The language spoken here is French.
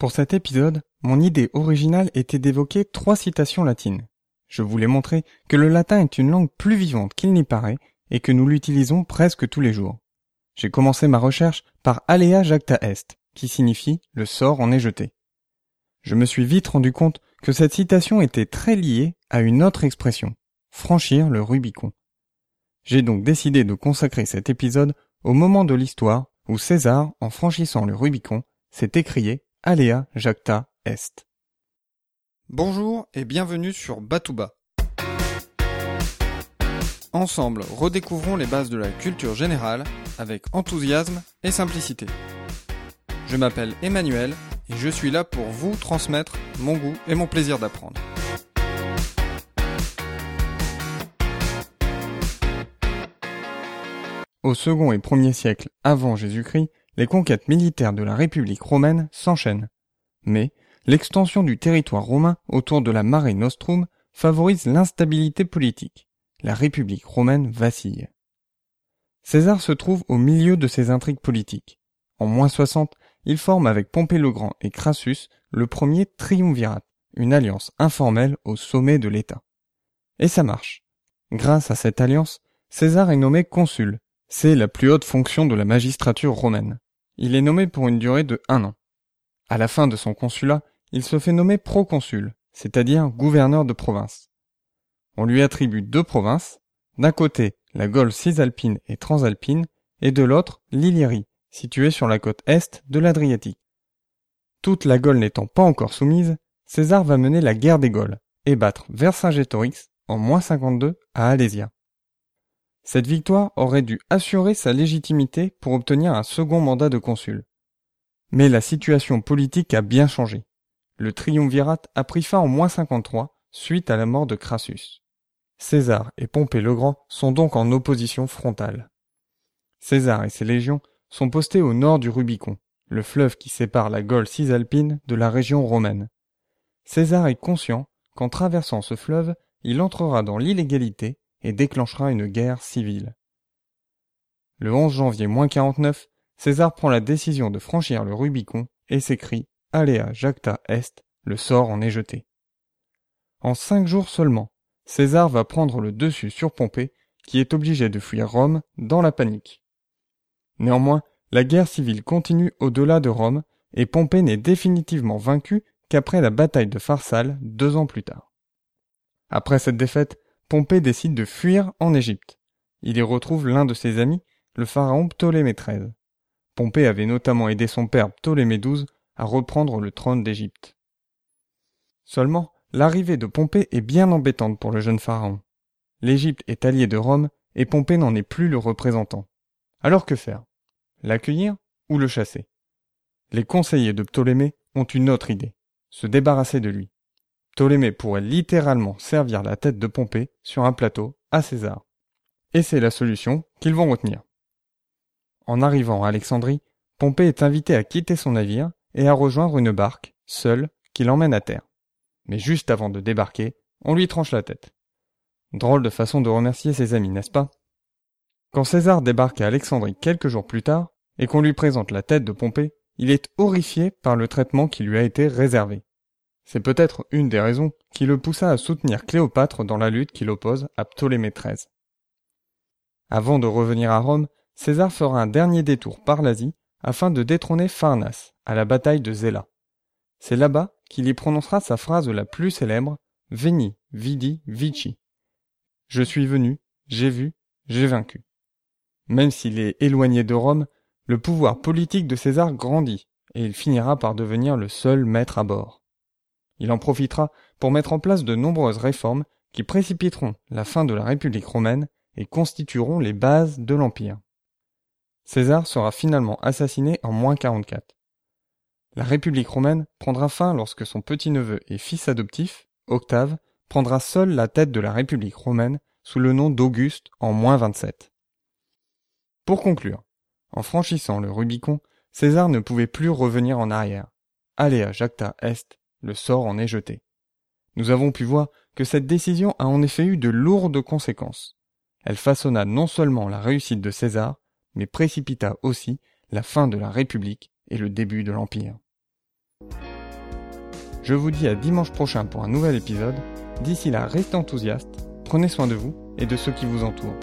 Pour cet épisode, mon idée originale était d'évoquer trois citations latines. Je voulais montrer que le latin est une langue plus vivante qu'il n'y paraît et que nous l'utilisons presque tous les jours. J'ai commencé ma recherche par alea jacta est, qui signifie le sort en est jeté. Je me suis vite rendu compte que cette citation était très liée à une autre expression, franchir le Rubicon. J'ai donc décidé de consacrer cet épisode au moment de l'histoire où César, en franchissant le Rubicon, s'est écrié Alea jacta est. Bonjour et bienvenue sur Batouba. Ensemble, redécouvrons les bases de la culture générale avec enthousiasme et simplicité. Je m'appelle Emmanuel et je suis là pour vous transmettre mon goût et mon plaisir d'apprendre. Au second et premier siècle avant Jésus-Christ, les conquêtes militaires de la République romaine s'enchaînent. Mais l'extension du territoire romain autour de la Mare Nostrum favorise l'instabilité politique. La République romaine vacille. César se trouve au milieu de ces intrigues politiques. En moins 60, il forme avec Pompée le Grand et Crassus le premier triumvirat, une alliance informelle au sommet de l'État. Et ça marche. Grâce à cette alliance, César est nommé consul. C'est la plus haute fonction de la magistrature romaine. Il est nommé pour une durée de un an. À la fin de son consulat, il se fait nommer proconsul, c'est-à-dire gouverneur de province. On lui attribue deux provinces, d'un côté la Gaule cisalpine et transalpine, et de l'autre l'Illyrie, située sur la côte est de l'Adriatique. Toute la Gaule n'étant pas encore soumise, César va mener la guerre des Gaules et battre Vercingétorix en moins 52 à Alésia. Cette victoire aurait dû assurer sa légitimité pour obtenir un second mandat de consul. Mais la situation politique a bien changé. Le triumvirat a pris fin en moins 53 suite à la mort de Crassus. César et Pompée le Grand sont donc en opposition frontale. César et ses légions sont postés au nord du Rubicon, le fleuve qui sépare la Gaule cisalpine de la région romaine. César est conscient qu'en traversant ce fleuve, il entrera dans l'illégalité et déclenchera une guerre civile. Le 11 janvier 49, César prend la décision de franchir le Rubicon et s'écrie Alea jacta est, le sort en est jeté. En cinq jours seulement, César va prendre le dessus sur Pompée, qui est obligé de fuir Rome dans la panique. Néanmoins, la guerre civile continue au-delà de Rome, et Pompée n'est définitivement vaincu qu'après la bataille de Pharsale deux ans plus tard. Après cette défaite, Pompée décide de fuir en Égypte. Il y retrouve l'un de ses amis, le pharaon Ptolémée XIII. Pompée avait notamment aidé son père Ptolémée XII à reprendre le trône d'Égypte. Seulement, l'arrivée de Pompée est bien embêtante pour le jeune pharaon. L'Égypte est alliée de Rome et Pompée n'en est plus le représentant. Alors que faire? L'accueillir ou le chasser? Les conseillers de Ptolémée ont une autre idée, se débarrasser de lui. Ptolémée pourrait littéralement servir la tête de Pompée sur un plateau à César. Et c'est la solution qu'ils vont retenir. En arrivant à Alexandrie, Pompée est invité à quitter son navire et à rejoindre une barque, seule, qui l'emmène à terre. Mais juste avant de débarquer, on lui tranche la tête. Drôle de façon de remercier ses amis, n'est-ce pas? Quand César débarque à Alexandrie quelques jours plus tard, et qu'on lui présente la tête de Pompée, il est horrifié par le traitement qui lui a été réservé. C'est peut-être une des raisons qui le poussa à soutenir Cléopâtre dans la lutte qui l'oppose à Ptolémée XIII. Avant de revenir à Rome, César fera un dernier détour par l'Asie afin de détrôner Pharnace à la bataille de Zéla. C'est là-bas qu'il y prononcera sa phrase la plus célèbre Veni, vidi, vici. Je suis venu, j'ai vu, j'ai vaincu. Même s'il est éloigné de Rome, le pouvoir politique de César grandit et il finira par devenir le seul maître à bord. Il en profitera pour mettre en place de nombreuses réformes qui précipiteront la fin de la République romaine et constitueront les bases de l'Empire. César sera finalement assassiné en moins 44. La République romaine prendra fin lorsque son petit-neveu et fils adoptif, Octave, prendra seul la tête de la République romaine sous le nom d'Auguste en moins 27. Pour conclure, en franchissant le Rubicon, César ne pouvait plus revenir en arrière. Alea jacta est le sort en est jeté. Nous avons pu voir que cette décision a en effet eu de lourdes conséquences. Elle façonna non seulement la réussite de César, mais précipita aussi la fin de la République et le début de l'Empire. Je vous dis à dimanche prochain pour un nouvel épisode. D'ici là, restez enthousiastes, prenez soin de vous et de ceux qui vous entourent.